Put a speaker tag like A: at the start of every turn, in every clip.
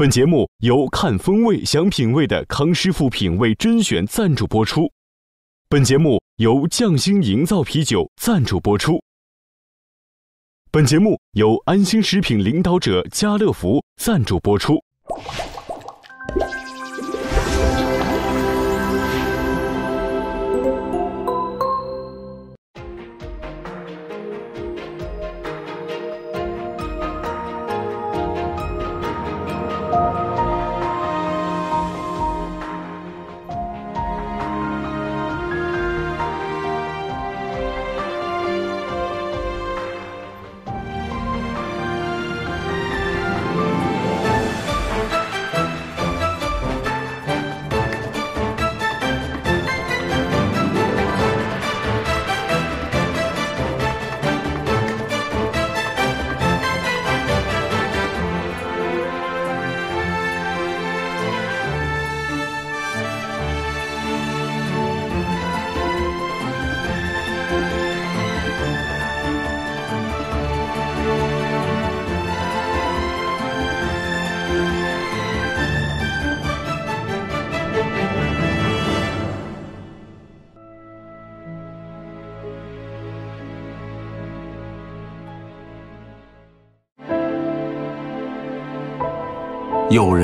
A: 本节目由看风味享品味的康师傅品味甄选赞助播出。本节目由匠心营造啤酒赞助播出。本节目由安心食品领导者家乐福赞助播出。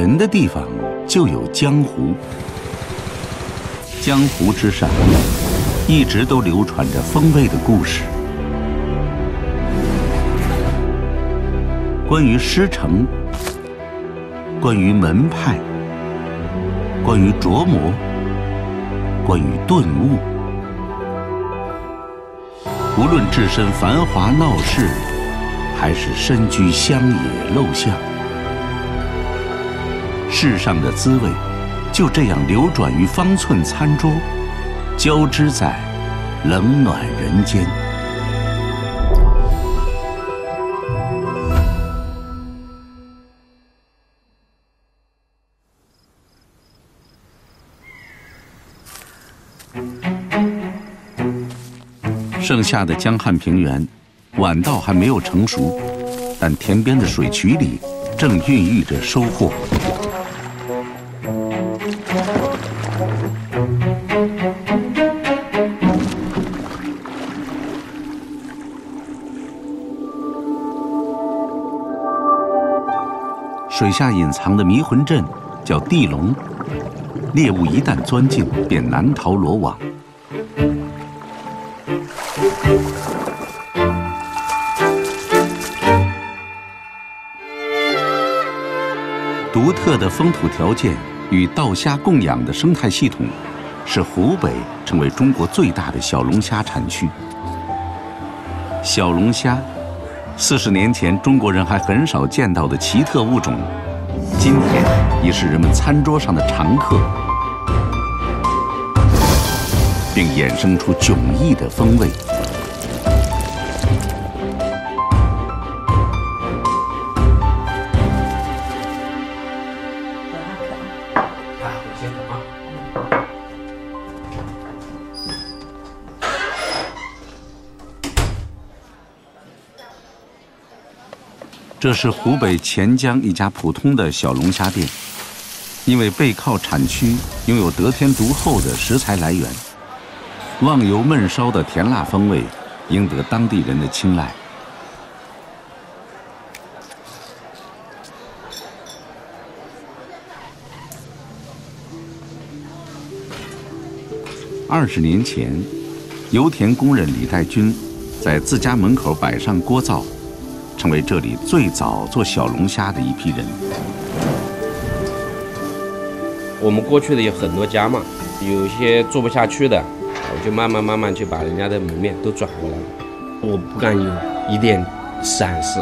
B: 人的地方就有江湖，江湖之上一直都流传着风味的故事。关于师承，关于门派，关于琢磨，关于顿悟。无论置身繁华闹市，还是身居乡野陋巷。世上的滋味，就这样流转于方寸餐桌，交织在冷暖人间。盛夏的江汉平原，晚稻还没有成熟，但田边的水渠里正孕育着收获。水下隐藏的迷魂阵叫地龙，猎物一旦钻进，便难逃罗网。独特的风土条件与稻虾供养的生态系统，使湖北成为中国最大的小龙虾产区。小龙虾。四十年前，中国人还很少见到的奇特物种，今天已是人们餐桌上的常客，并衍生出迥异的风味。这是湖北潜江一家普通的小龙虾店，因为背靠产区，拥有得天独厚的食材来源，忘油焖烧的甜辣风味，赢得当地人的青睐。二十年前，油田工人李代军在自家门口摆上锅灶。成为这里最早做小龙虾的一批人。
C: 我们过去的有很多家嘛，有些做不下去的，我就慢慢慢慢去把人家的门面都转过来了。我不敢有一点闪失。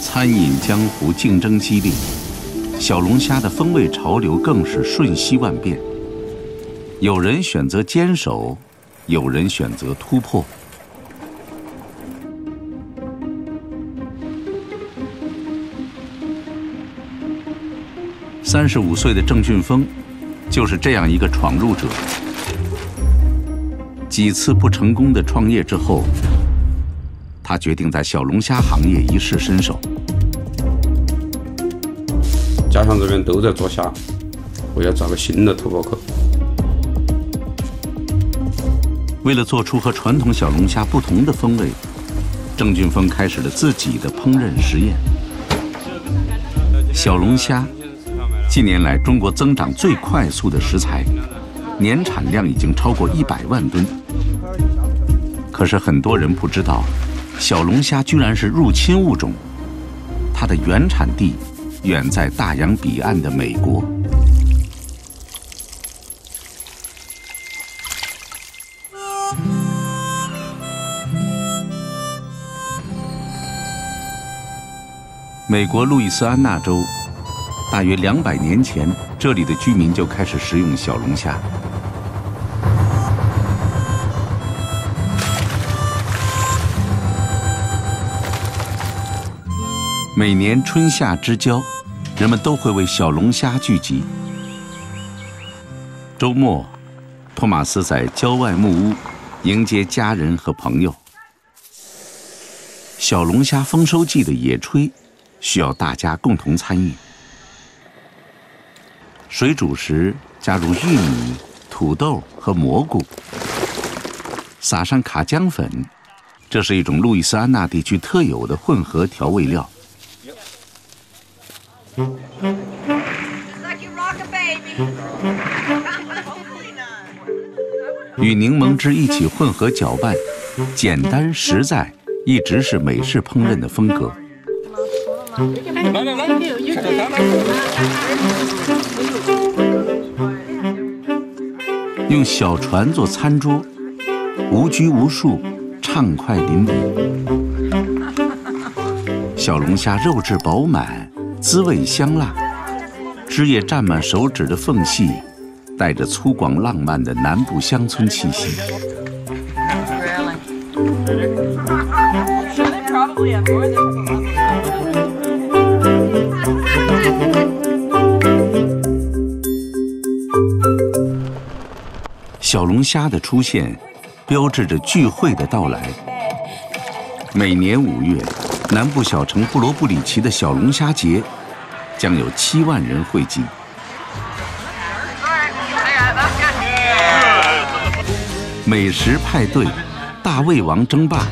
B: 餐饮江湖竞争激烈，小龙虾的风味潮流更是瞬息万变。有人选择坚守。有人选择突破。三十五岁的郑俊峰，就是这样一个闯入者。几次不成功的创业之后，他决定在小龙虾行业一试身手。
C: 家乡这边都在做虾，我要找个新的突破口。
B: 为了做出和传统小龙虾不同的风味，郑俊峰开始了自己的烹饪实验。小龙虾，近年来中国增长最快速的食材，年产量已经超过一百万吨。可是很多人不知道，小龙虾居然是入侵物种，它的原产地远在大洋彼岸的美国。美国路易斯安那州，大约两百年前，这里的居民就开始食用小龙虾。每年春夏之交，人们都会为小龙虾聚集。周末，托马斯在郊外木屋迎接家人和朋友。小龙虾丰收季的野炊，需要大家共同参与。水煮时加入玉米、土豆和蘑菇，撒上卡姜粉，这是一种路易斯安那地区特有的混合调味料。与柠檬汁一起混合搅拌，简单实在，一直是美式烹饪的风格。用小船做餐桌，无拘无束，畅快淋漓。小龙虾肉质饱满。滋味香辣，汁液占满手指的缝隙，带着粗犷浪漫的南部乡村气息。龙虾的出现，标志着聚会的到来。每年五月。南部小城布罗布里奇的小龙虾节，将有七万人汇集。美食派对、大胃王争霸、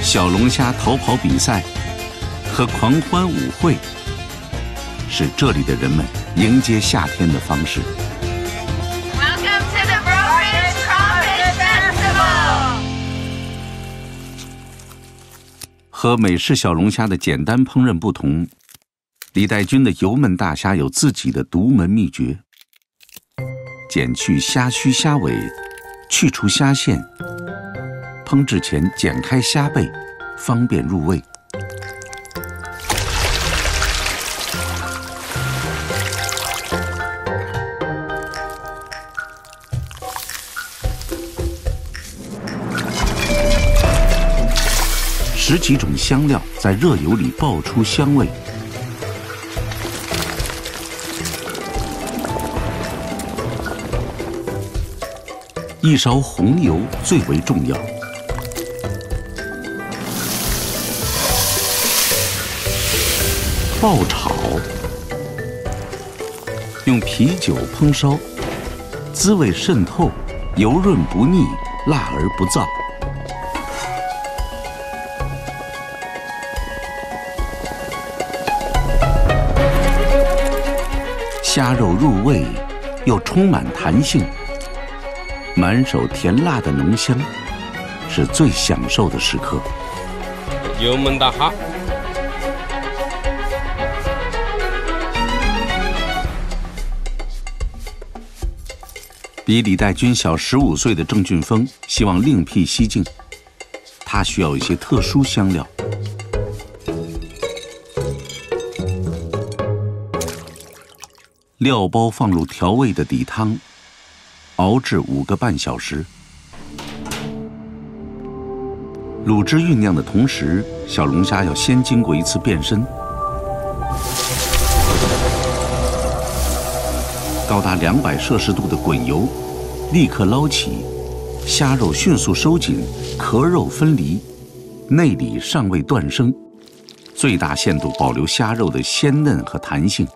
B: 小龙虾逃跑比赛和狂欢舞会，是这里的人们迎接夏天的方式。和美式小龙虾的简单烹饪不同，李代军的油焖大虾有自己的独门秘诀：剪去虾须虾尾，去除虾线，烹制前剪开虾背，方便入味。几种香料在热油里爆出香味，一勺红油最为重要。爆炒，用啤酒烹烧，滋味渗透，油润不腻，辣而不燥。虾肉入味，又充满弹性，满手甜辣的浓香，是最享受的时刻。
C: 油焖大虾，
B: 比李代军小十五岁的郑俊峰希望另辟蹊径，他需要一些特殊香料。料包放入调味的底汤，熬制五个半小时。卤汁酝酿的同时，小龙虾要先经过一次变身。高达两百摄氏度的滚油，立刻捞起，虾肉迅速收紧，壳肉分离，内里尚未断生，最大限度保留虾肉的鲜嫩和弹性。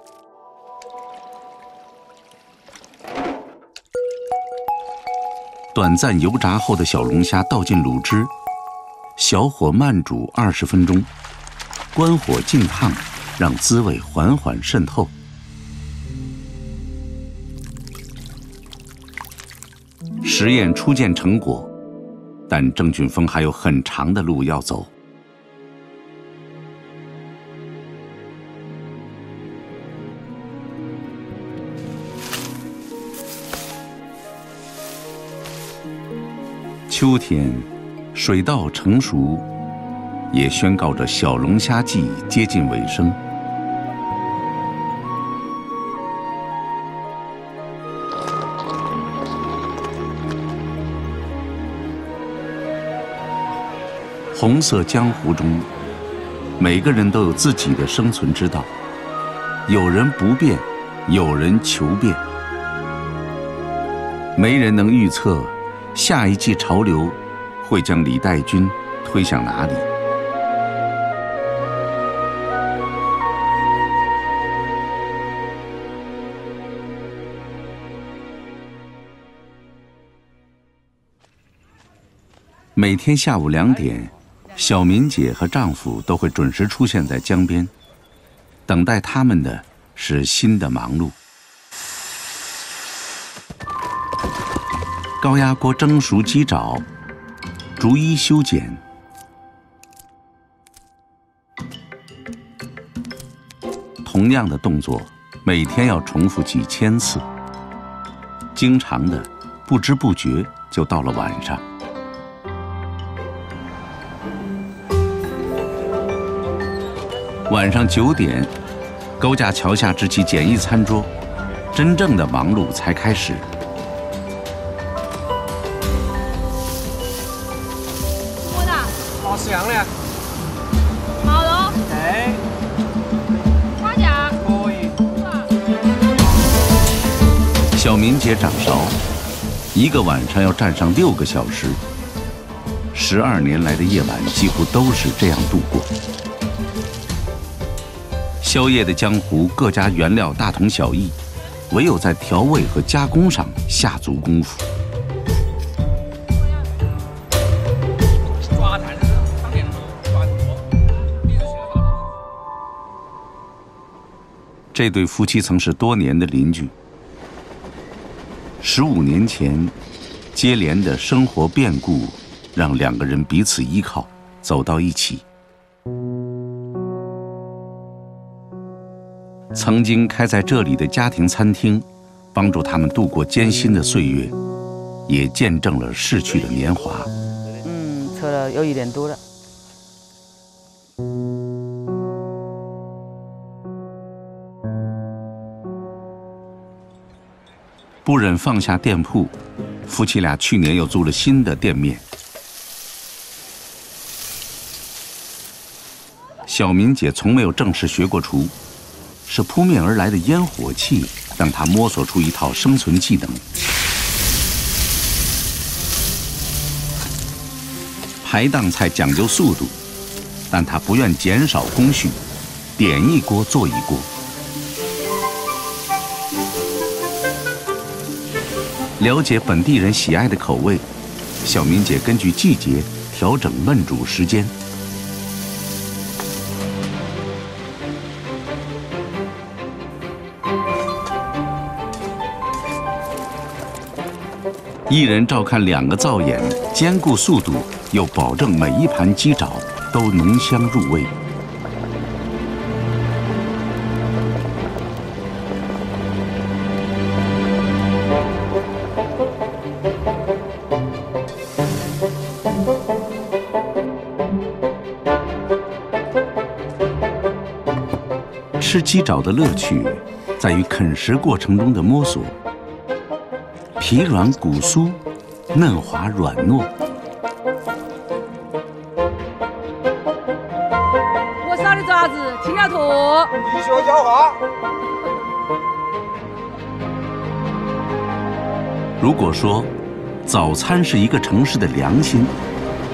B: 短暂油炸后的小龙虾倒进卤汁，小火慢煮二十分钟，关火浸烫，让滋味缓缓渗透。实验初见成果，但郑俊峰还有很长的路要走。秋天，水稻成熟，也宣告着小龙虾季接近尾声。红色江湖中，每个人都有自己的生存之道。有人不变，有人求变。没人能预测下一季潮流会将李代军推向哪里。每天下午两点。小敏姐和丈夫都会准时出现在江边，等待他们的是新的忙碌。高压锅蒸熟鸡爪，逐一修剪。同样的动作，每天要重复几千次，经常的，不知不觉就到了晚上。晚上九点，高架桥下支起简易餐桌，真正的忙碌才开始。
D: 好香的。
E: 好了。
D: 哎。
E: 花甲。
D: 可以。
B: 小明姐掌勺，一个晚上要站上六个小时，十二年来的夜晚几乎都是这样度过。宵夜的江湖，各家原料大同小异，唯有在调味和加工上下足功夫。这对夫妻曾是多年的邻居。十五年前，接连的生活变故，让两个人彼此依靠，走到一起。曾经开在这里的家庭餐厅，帮助他们度过艰辛的岁月，也见证了逝去的年华。
F: 嗯，测了有一点多了。
B: 不忍放下店铺，夫妻俩去年又租了新的店面。小敏姐从没有正式学过厨。是扑面而来的烟火气，让她摸索出一套生存技能。排档菜讲究速度，但他不愿减少工序，点一锅做一锅。了解本地人喜爱的口味，小明姐根据季节调整焖煮时间。一人照看两个灶眼，兼顾速度，又保证每一盘鸡爪都浓香入味。吃鸡爪的乐趣，在于啃食过程中的摸索。皮软骨酥，嫩滑软糯。
E: 我烧的爪子听了坨。
D: 你学教话。
B: 如果说早餐是一个城市的良心，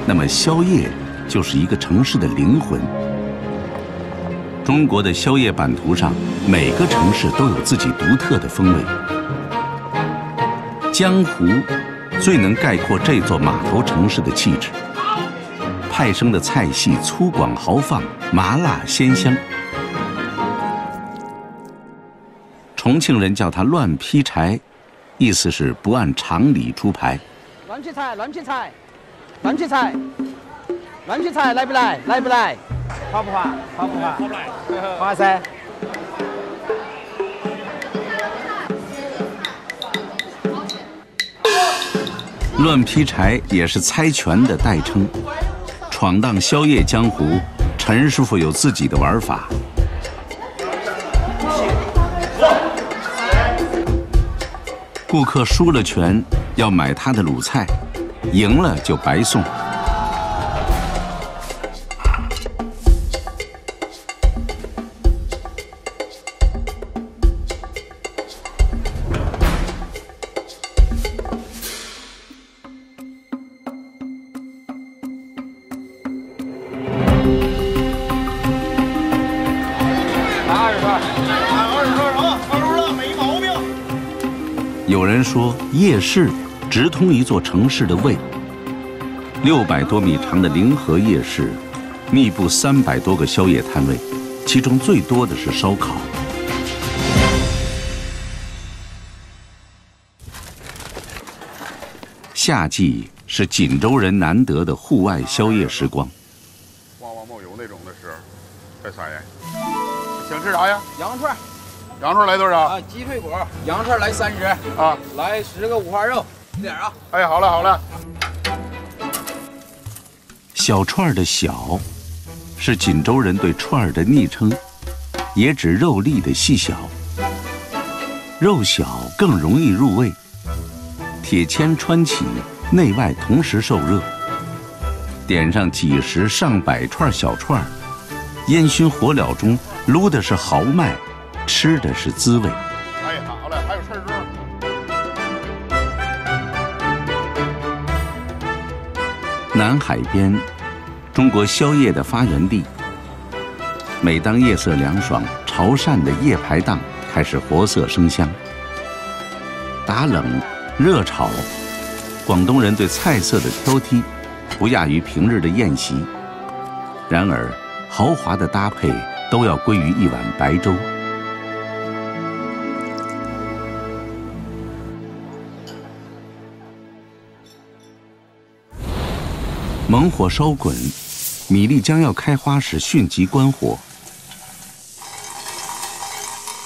B: 那么宵夜就是一个城市的灵魂。中国的宵夜版图上，每个城市都有自己独特的风味。江湖最能概括这座码头城市的气质。派生的菜系粗犷豪放，麻辣鲜香。重庆人叫它乱劈柴，意思是不按常理出牌。
G: 乱劈柴，乱劈柴，乱劈柴，乱劈柴，来不来？来不来？划不划？划不划？划不来。划噻。
B: 乱劈柴也是猜拳的代称。闯荡宵夜江湖，陈师傅有自己的玩法。顾客输了拳，要买他的卤菜，赢了就白送。人说，夜市直通一座城市的胃。六百多米长的临河夜市，密布三百多个宵夜摊位，其中最多的是烧烤。夏季是锦州人难得的户外宵夜时光。
G: 羊串
H: 来多少？
G: 啊，鸡脆骨，羊串来三十
H: 啊，
G: 来十个五花肉，一点啊。
H: 哎，好了好了。
B: 小串的小，是锦州人对串儿的昵称，也指肉粒的细小。肉小更容易入味，铁签穿起，内外同时受热。点上几十上百串小串，烟熏火燎中撸的是豪迈。吃的是滋味。
H: 哎，好嘞，还有串肉。
B: 南海边，中国宵夜的发源地。每当夜色凉爽，潮汕的夜排档开始活色生香。打冷、热炒，广东人对菜色的挑剔，不亚于平日的宴席。然而，豪华的搭配都要归于一碗白粥。猛火烧滚，米粒将要开花时迅即关火。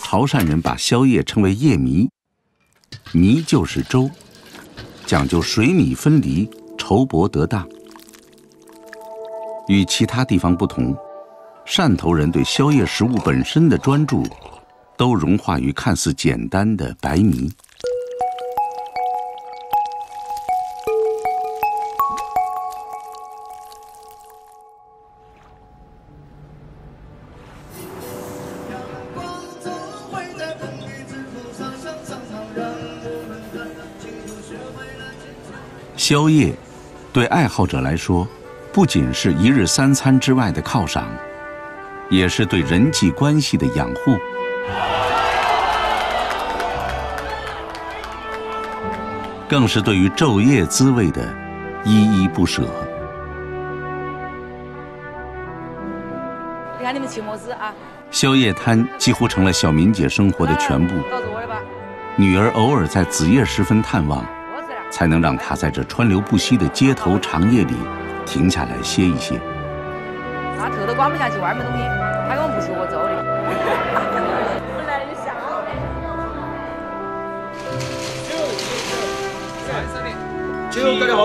B: 潮汕人把宵夜称为夜米，米就是粥，讲究水米分离，稠薄得当。与其他地方不同，汕头人对宵夜食物本身的专注，都融化于看似简单的白米。宵夜，对爱好者来说，不仅是一日三餐之外的犒赏，也是对人际关系的养护，更是对于昼夜滋味的依依不舍。
E: 你看你们吃么子啊？
B: 宵夜摊几乎成了小敏姐生活的全部。女儿偶尔在子夜时分探望。才能让他在这川流不息的街头长夜里停下来歇一歇。
E: 那头都刮不下去，外面东西，他跟我不去我走的。
I: 本来就想。
D: 酒，酒，酒，酒，酒，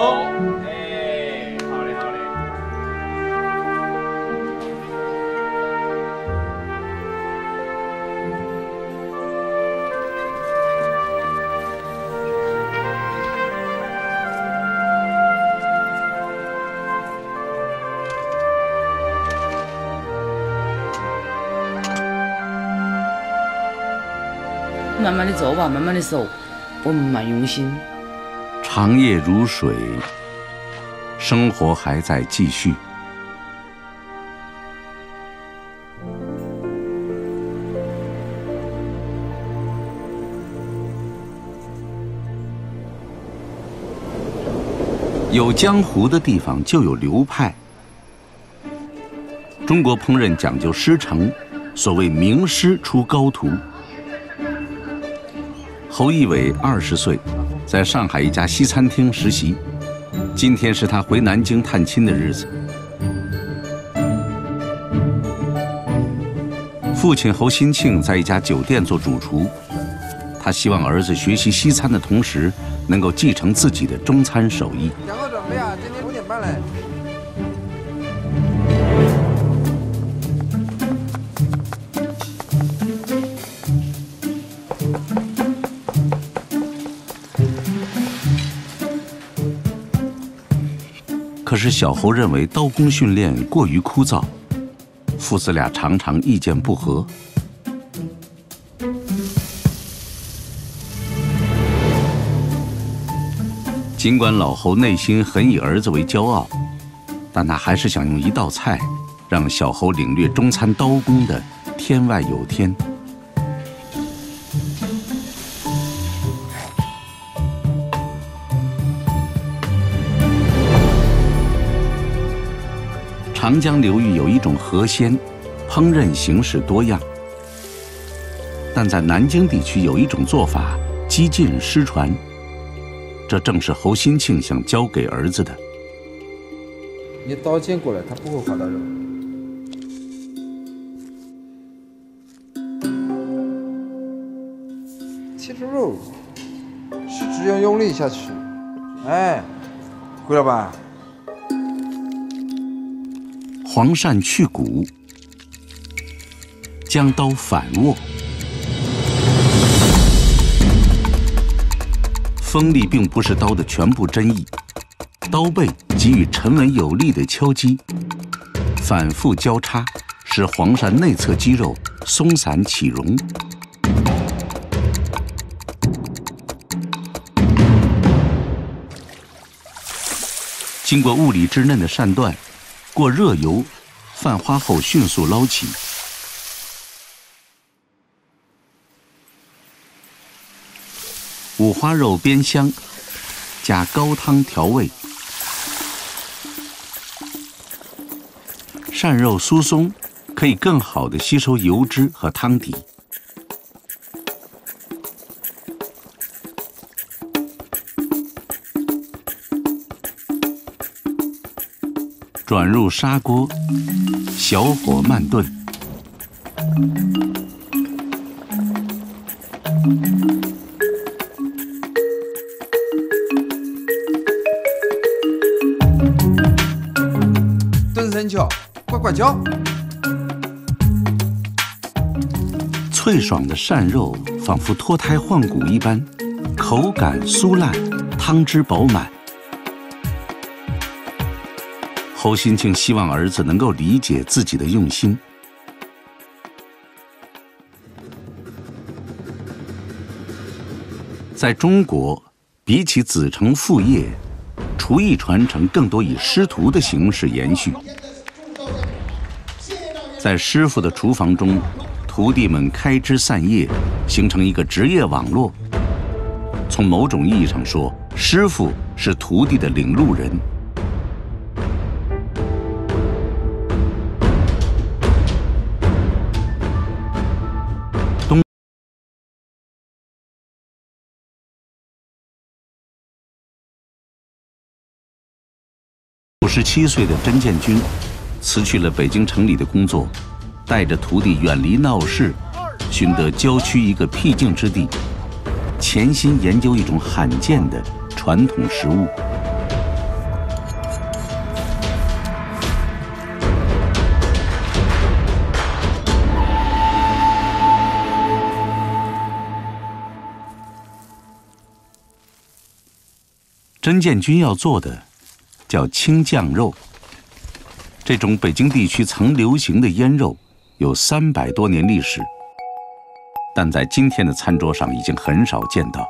F: 慢慢的做吧，慢慢的走，我们蛮用心。
B: 长夜如水，生活还在继续。有江湖的地方就有流派。中国烹饪讲究师承，所谓名师出高徒。侯一伟二十岁，在上海一家西餐厅实习。今天是他回南京探亲的日子。父亲侯新庆在一家酒店做主厨，他希望儿子学习西餐的同时，能够继承自己的中餐手艺。小侯认为刀工训练过于枯燥，父子俩常常意见不合。尽管老侯内心很以儿子为骄傲，但他还是想用一道菜，让小侯领略中餐刀工的天外有天。长江流域有一种河鲜，烹饪形式多样，但在南京地区有一种做法几近失传。这正是侯新庆想教给儿子的。
D: 你刀尖过来，它不会划到肉。切出肉，是只要用力下去，哎，会了吧？
B: 黄鳝去骨，将刀反握，锋利并不是刀的全部真意，刀背给予沉稳有力的敲击，反复交叉，使黄鳝内侧肌肉松散起绒。经过物理之嫩的鳝段。过热油，泛花后迅速捞起。五花肉煸香，加高汤调味。鳝肉酥松，可以更好的吸收油脂和汤底。转入砂锅，小火慢炖。
D: 炖生巧，呱呱叫。
B: 脆爽的鳝肉仿佛脱胎换骨一般，口感酥烂，汤汁饱满。侯新庆希望儿子能够理解自己的用心。在中国，比起子承父业，厨艺传承更多以师徒的形式延续。在师傅的厨房中，徒弟们开枝散叶，形成一个职业网络。从某种意义上说，师傅是徒弟的领路人。五十七岁的甄建军辞去了北京城里的工作，带着徒弟远离闹市，寻得郊区一个僻静之地，潜心研究一种罕见的传统食物。甄建军要做的。叫青酱肉。这种北京地区曾流行的腌肉，有三百多年历史，但在今天的餐桌上已经很少见到。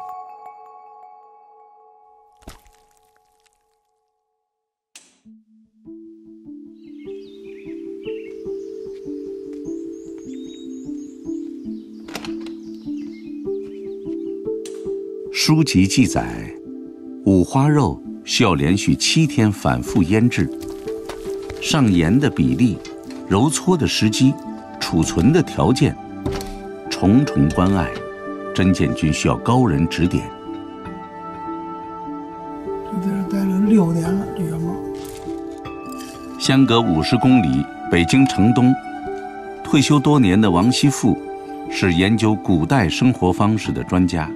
B: 书籍记载，五花肉。需要连续七天反复腌制，上盐的比例、揉搓的时机、储存的条件，重重关爱，甄建军需要高人指点。
J: 这在这待了六年了，这个猫。
B: 相隔五十公里，北京城东，退休多年的王希富，是研究古代生活方式的专家。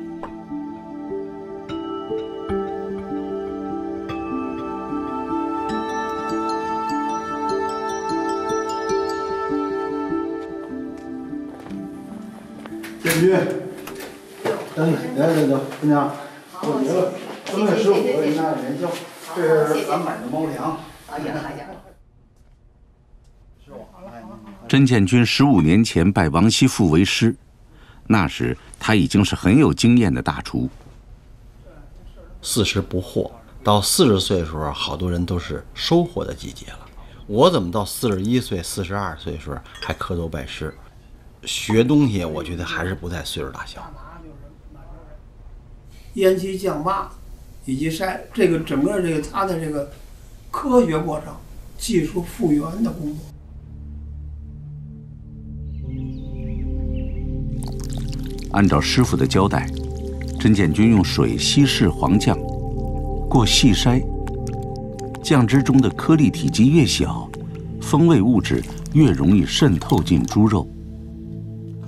J: 建军，等你，来来来，姑娘，过节了，正月十五给你拿点元宵，这是咱买的猫粮。哎呀哎呀！
B: 甄建军十五年前拜王希富为师，那时他已经是很有经验的大厨。
K: 四十不惑，到四十岁的时候，好多人都是收获的季节了。我怎么到四十一岁、四十二岁的时候还磕头拜师？学东西，我觉得还是不在岁数大小。
J: 烟气降八以及筛，这个整个这个它的这个科学过程、技术复原的工作。
B: 按照师傅的交代，陈建军用水稀释黄酱，过细筛，酱汁中的颗粒体积越小，风味物质越容易渗透进猪肉。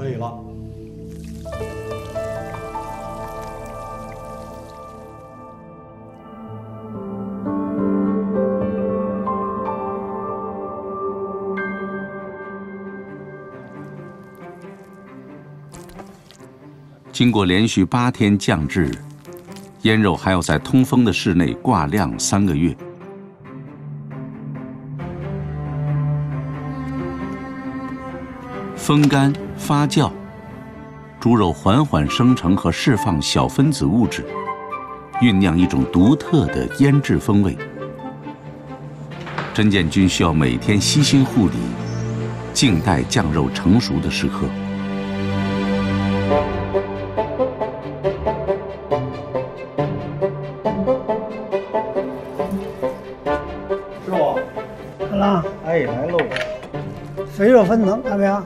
J: 可以了。
B: 经过连续八天降制，腌肉还要在通风的室内挂晾三个月。风干发酵，猪肉缓缓生成和释放小分子物质，酝酿一种独特的腌制风味。陈建军需要每天悉心护理，静待酱肉成熟的时刻。
J: 师傅，看了，哎，来喽！肥肉分层，看没有？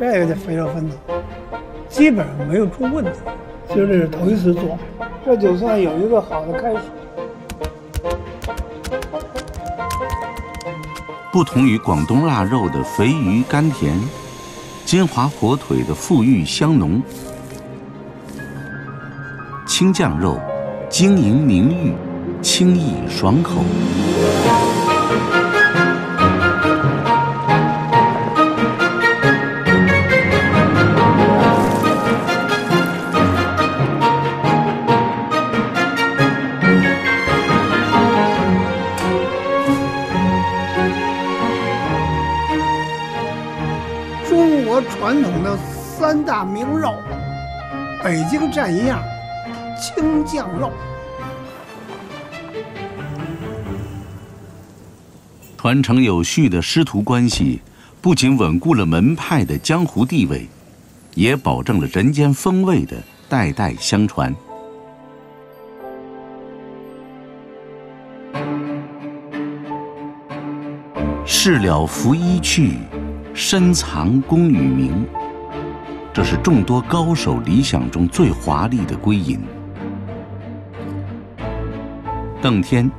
J: 这个就肥肉分层，基本上没有出问题。就是头一次做，这就算有一个好的开始。
B: 不同于广东腊肉的肥鱼甘甜，金华火腿的馥郁香浓，青酱肉晶莹明玉，清逸爽口。
J: 三大名肉，北京蘸一样，青酱肉。
B: 传承有序的师徒关系，不仅稳固了门派的江湖地位，也保证了人间风味的代代相传。事了拂衣去，深藏功与名。这是众多高手理想中最华丽的归隐。邓天，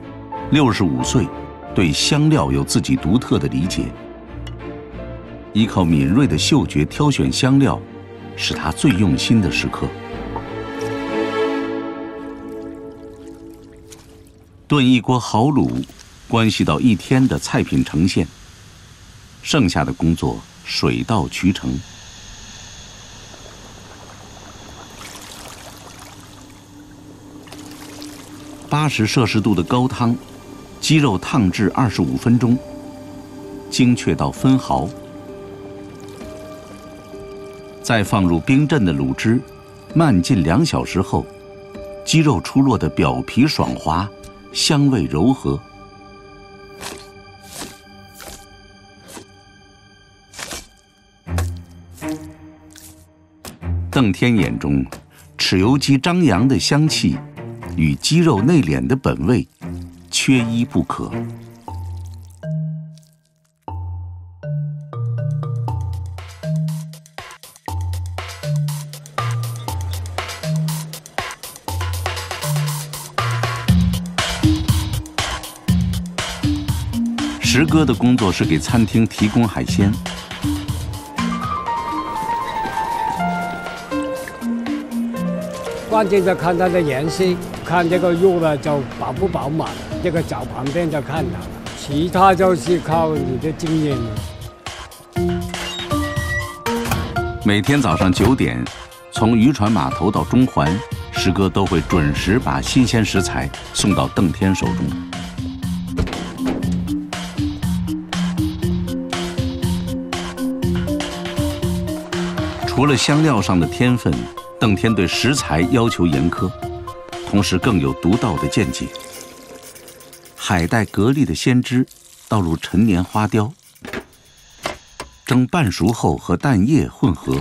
B: 六十五岁，对香料有自己独特的理解。依靠敏锐的嗅觉挑选香料，是他最用心的时刻。炖一锅好卤，关系到一天的菜品呈现。剩下的工作水到渠成。八十摄氏度的高汤，鸡肉烫制二十五分钟，精确到分毫。再放入冰镇的卤汁，慢浸两小时后，鸡肉出落的表皮爽滑，香味柔和。邓天眼中，豉油鸡张扬的香气，与鸡肉内敛的本味缺一不可。石哥的工作是给餐厅提供海鲜。
L: 关键就看它的颜色，看这个肉呢就饱不饱满，这个脚旁边就看到了，其他就是靠你的经验。
B: 每天早上九点，从渔船码头到中环，石哥都会准时把新鲜食材送到邓天手中。除了香料上的天分。邓天对食材要求严苛，同时更有独到的见解。海带蛤蜊的鲜汁倒入陈年花雕，蒸半熟后和蛋液混合，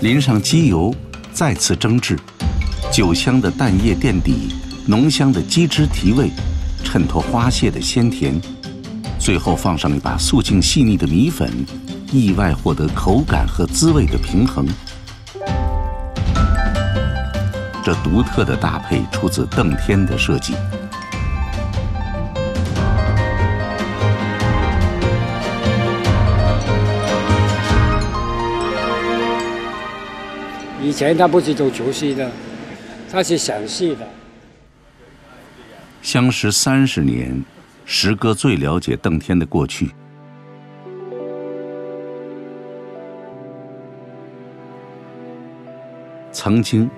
B: 淋上鸡油，再次蒸制。酒香的蛋液垫底，浓香的鸡汁提味，衬托花蟹的鲜甜。最后放上一把素净细腻的米粉，意外获得口感和滋味的平衡。这独特的搭配出自邓天的设计。
L: 以前他不是做厨师的。他是详细的。
B: 相识三十年，石哥最了解邓天的过去。曾经，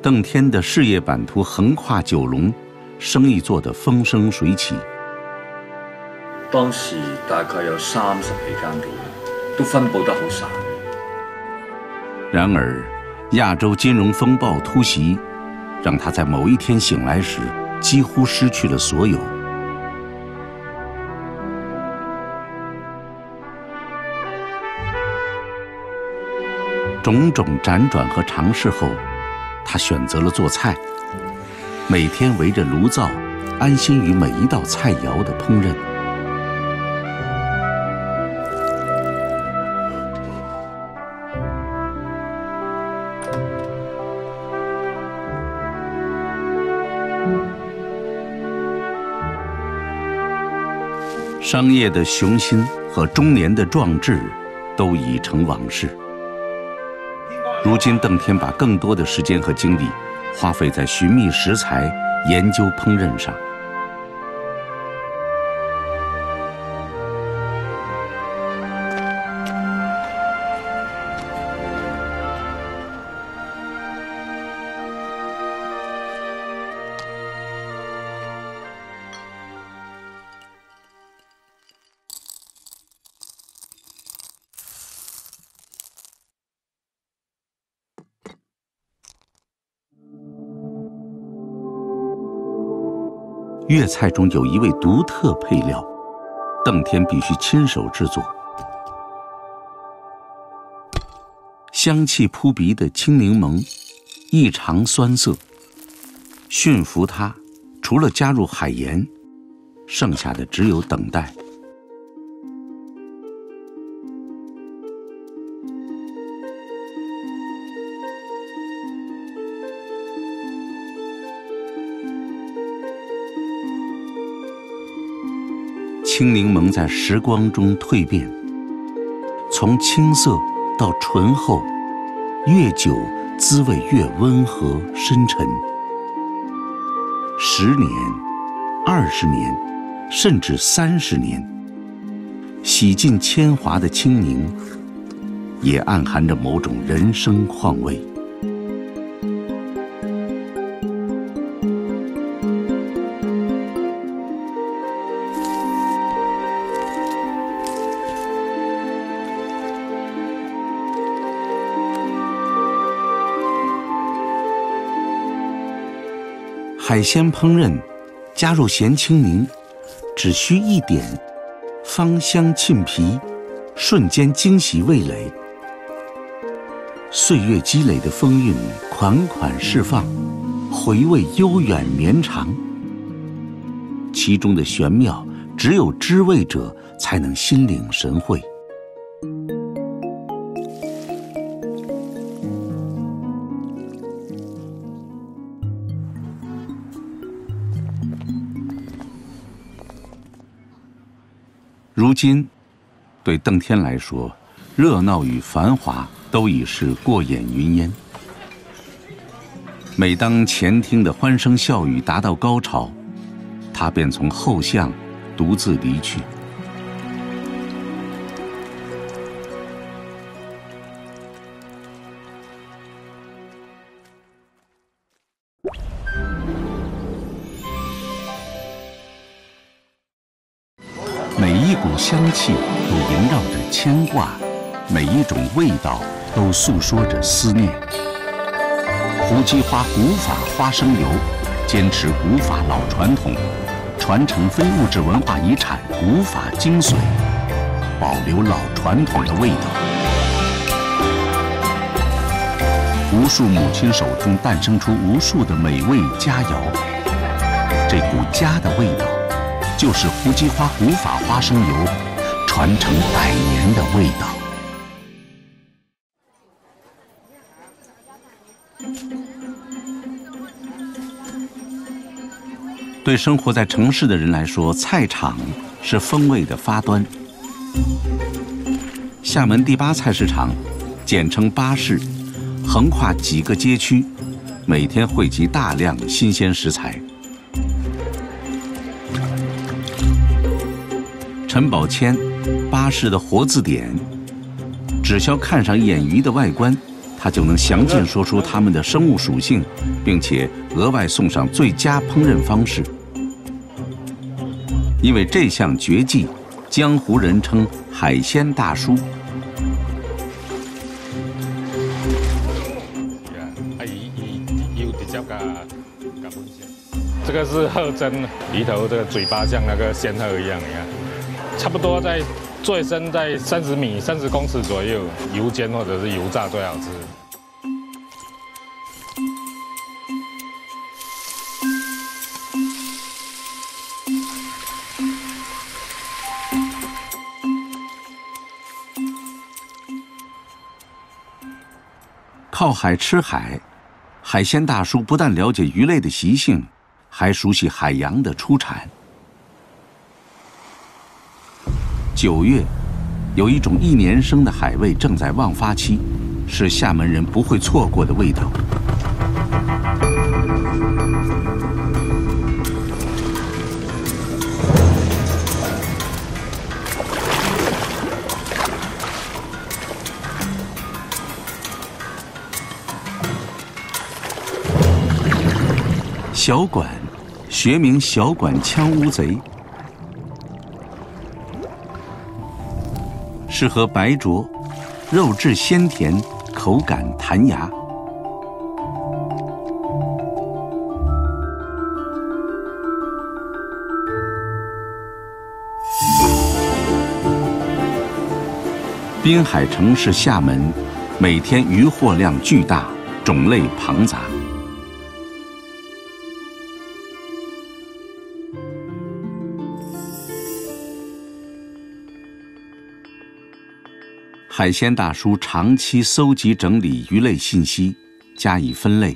B: 邓天的事业版图横跨九龙，生意做得风生水起。
M: 当时大概有三十几间店，都分布得好散。
B: 然而，亚洲金融风暴突袭。让他在某一天醒来时，几乎失去了所有。种种辗转和尝试后，他选择了做菜，每天围着炉灶，安心于每一道菜肴的烹饪。商业的雄心和中年的壮志，都已成往事。如今，邓天把更多的时间和精力花费在寻觅食材、研究烹饪上。粤菜中有一味独特配料，邓天必须亲手制作。香气扑鼻的青柠檬，异常酸涩。驯服它，除了加入海盐，剩下的只有等待。青柠檬在时光中蜕变，从青涩到醇厚，越久滋味越温和深沉。十年、二十年，甚至三十年，洗尽铅华的青柠，也暗含着某种人生况味。海鲜烹饪加入咸青柠，只需一点，芳香沁脾，瞬间惊喜味蕾。岁月积累的风韵款款释放，回味悠远绵长。其中的玄妙，只有知味者才能心领神会。如今，对邓天来说，热闹与繁华都已是过眼云烟。每当前厅的欢声笑语达到高潮，他便从后巷独自离去。每一种味道都诉说着思念。胡姬花古法花生油，坚持古法老传统，传承非物质文化遗产古法精髓，保留老传统的味道。无数母亲手中诞生出无数的美味佳肴，这股家的味道。就是胡姬花古法花生油，传承百年的味道。对生活在城市的人来说，菜场是风味的发端。厦门第八菜市场，简称八市，横跨几个街区，每天汇集大量新鲜食材。陈宝谦，巴士的活字典，只需要看上一眼鱼的外观，他就能详尽说出它们的生物属性，并且额外送上最佳烹饪方式。因为这项绝技，江湖人称“海鲜大叔”。
N: 这个是鹤胗，鱼头这个嘴巴像那个仙鹤一样，你看。差不多在最深在三十米、三十公尺左右，油煎或者是油炸最好吃。
B: 靠海吃海，海鲜大叔不但了解鱼类的习性，还熟悉海洋的出产。九月，有一种一年生的海味正在旺发期，是厦门人不会错过的味道。小管，学名小管枪乌贼。适合白灼，肉质鲜甜，口感弹牙。滨海城市厦门，每天渔获量巨大，种类庞杂。海鲜大叔长期搜集整理鱼类信息，加以分类。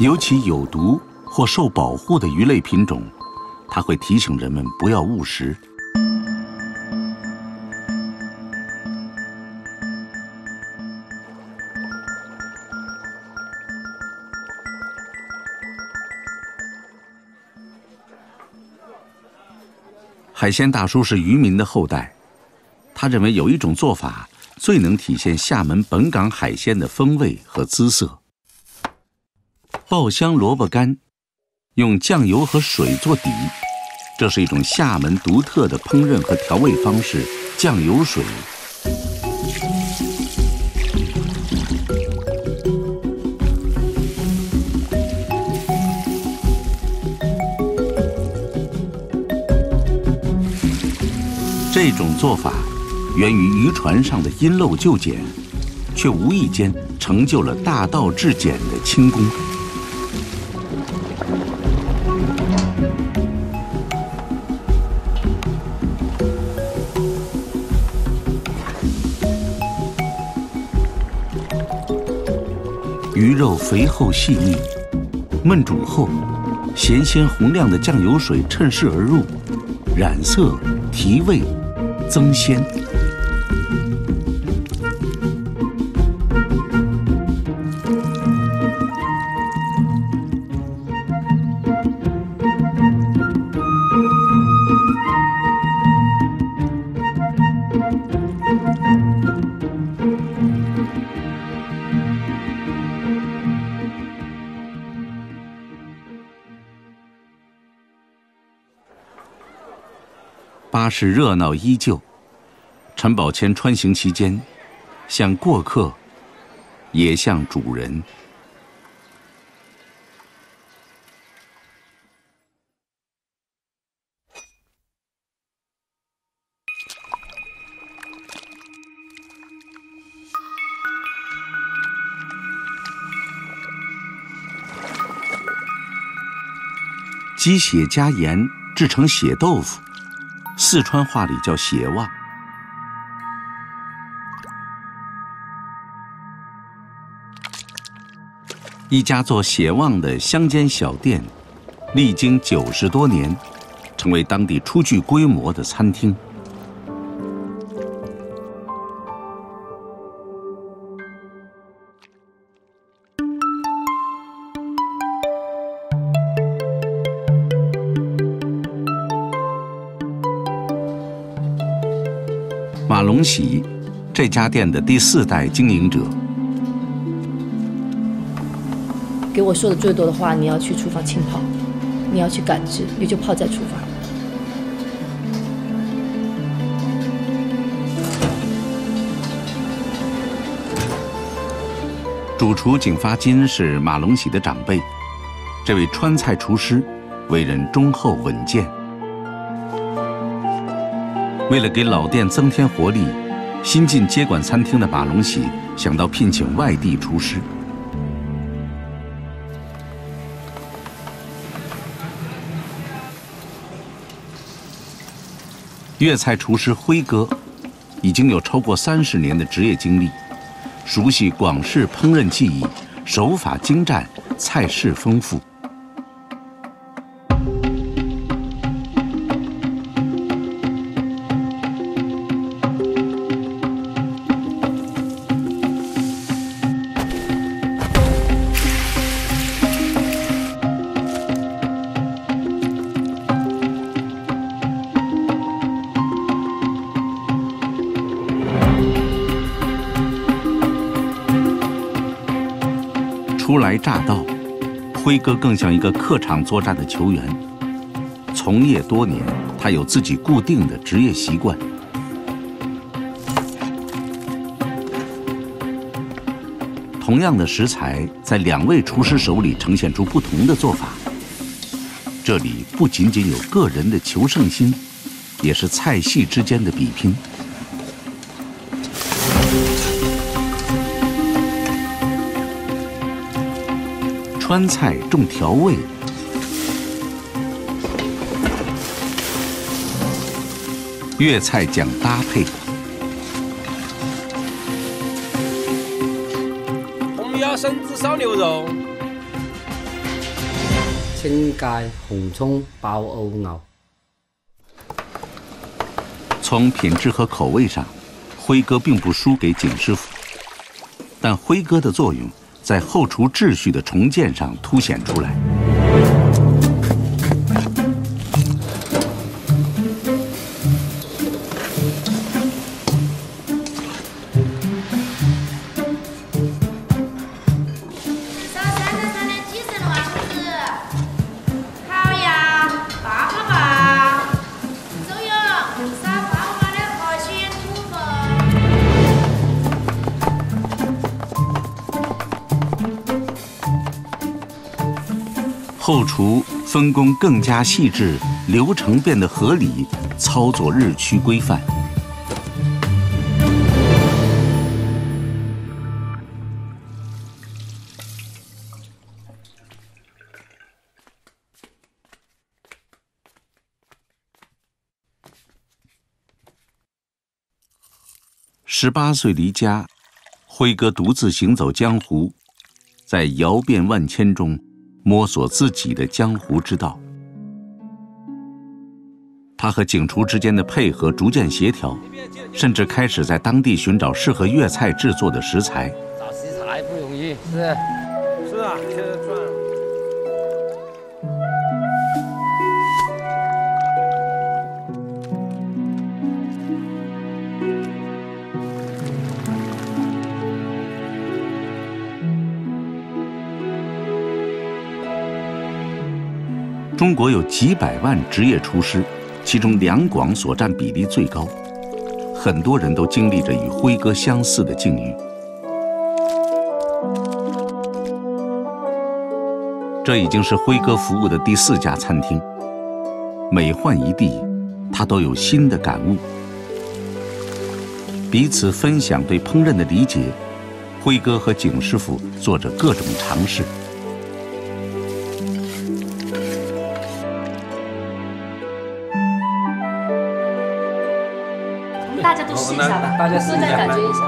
B: 尤其有毒或受保护的鱼类品种，他会提醒人们不要误食。海鲜大叔是渔民的后代，他认为有一种做法最能体现厦门本港海鲜的风味和姿色。爆香萝卜干，用酱油和水做底，这是一种厦门独特的烹饪和调味方式——酱油水。这种做法源于渔船上的因漏就简，却无意间成就了大道至简的轻功。鱼肉肥厚细腻，焖煮后，咸鲜红亮的酱油水趁势而入，染色、提味、增鲜。巴士热闹依旧，陈宝谦穿行期间，像过客，也像主人。鸡血加盐制成血豆腐。四川话里叫血旺。一家做血旺的乡间小店，历经九十多年，成为当地初具规模的餐厅。这家店的第四代经营者。
O: 给我说的最多的话，你要去厨房浸泡，你要去感知，你就泡在厨房。
B: 主厨景发金是马龙喜的长辈，这位川菜厨师为人忠厚稳健。为了给老店增添活力，新晋接管餐厅的马龙喜想到聘请外地厨师。粤菜厨师辉哥已经有超过三十年的职业经历，熟悉广式烹饪技艺，手法精湛，菜式丰富。初来乍到，辉哥更像一个客场作战的球员。从业多年，他有自己固定的职业习惯。同样的食材，在两位厨师手里呈现出不同的做法。这里不仅仅有个人的求胜心，也是菜系之间的比拼。川菜重调味，粤菜讲搭配。
G: 红腰生子烧牛肉，
L: 青芥红葱爆欧牛。
B: 从品质和口味上，辉哥并不输给景师傅，但辉哥的作用。在后厨秩序的重建上凸显出来。后厨分工更加细致流程变得合理操作日趋规范。十八岁离家辉哥独自行走江湖在窑变万千中摸索自己的江湖之道。他和警厨之间的配合逐渐协调，甚至开始在当地寻找适合粤菜制作的食材。
G: 找食材不容易，是是
B: 中国有几百万职业厨师，其中两广所占比例最高，很多人都经历着与辉哥相似的境遇。这已经是辉哥服务的第四家餐厅，每换一地，他都有新的感悟。彼此分享对烹饪的理解，辉哥和景师傅做着各种尝试。
O: 大家都试一下吧，
G: 大家试一下
O: 都再感觉一下。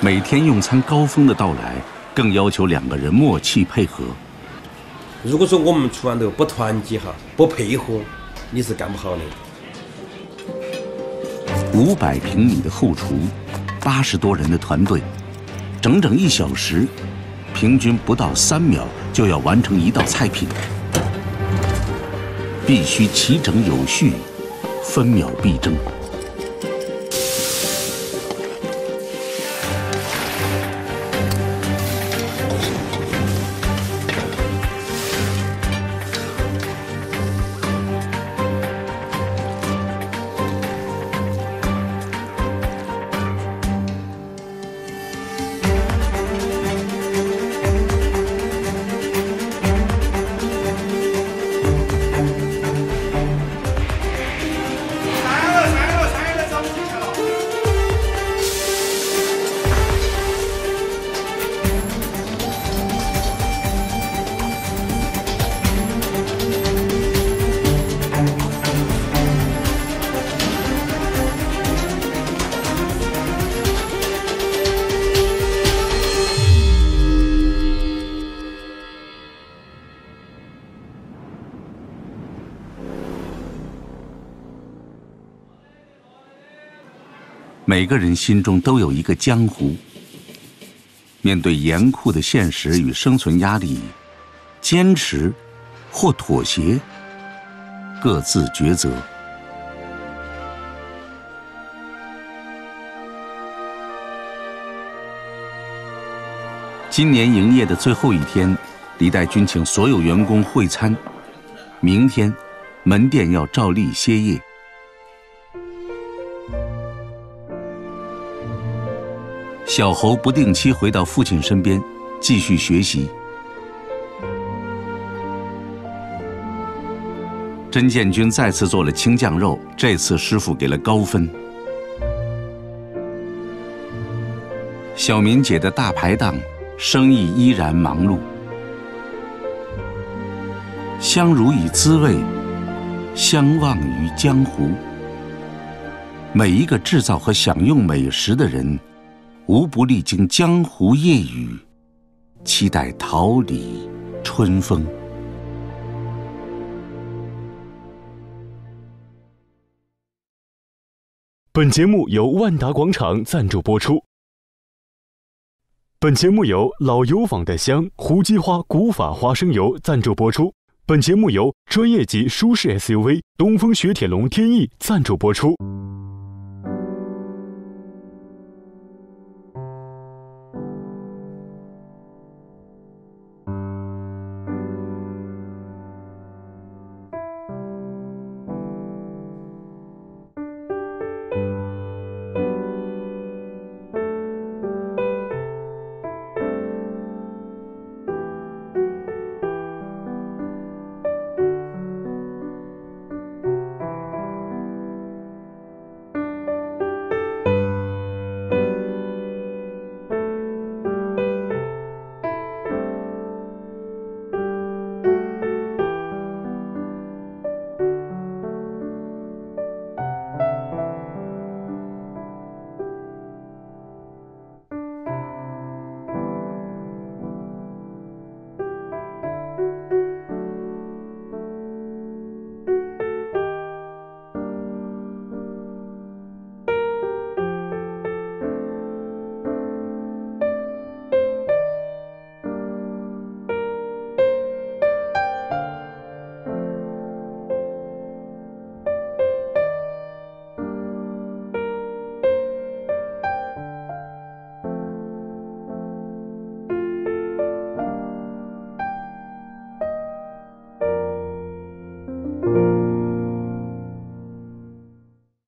B: 每天用餐高峰的到来，更要求两个人默契配合。
P: 如果说我们厨房头不团结哈，不配合，你是干不好的。
B: 五百平米的后厨，八十多人的团队，整整一小时，平均不到三秒就要完成一道菜品，必须齐整有序，分秒必争。每个人心中都有一个江湖。面对严酷的现实与生存压力，坚持或妥协，各自抉择。今年营业的最后一天，李代军请所有员工会餐。明天，门店要照例歇业。小侯不定期回到父亲身边，继续学习。甄建军再次做了青酱肉，这次师傅给了高分。小敏姐的大排档，生意依然忙碌。相濡以滋味，相忘于江湖。每一个制造和享用美食的人。无不历经江湖夜雨，期待桃李春风。
A: 本节目由万达广场赞助播出。本节目由老油坊的香胡姬花古法花生油赞助播出。本节目由专业级舒适 SUV 东风雪铁龙天翼赞助播出。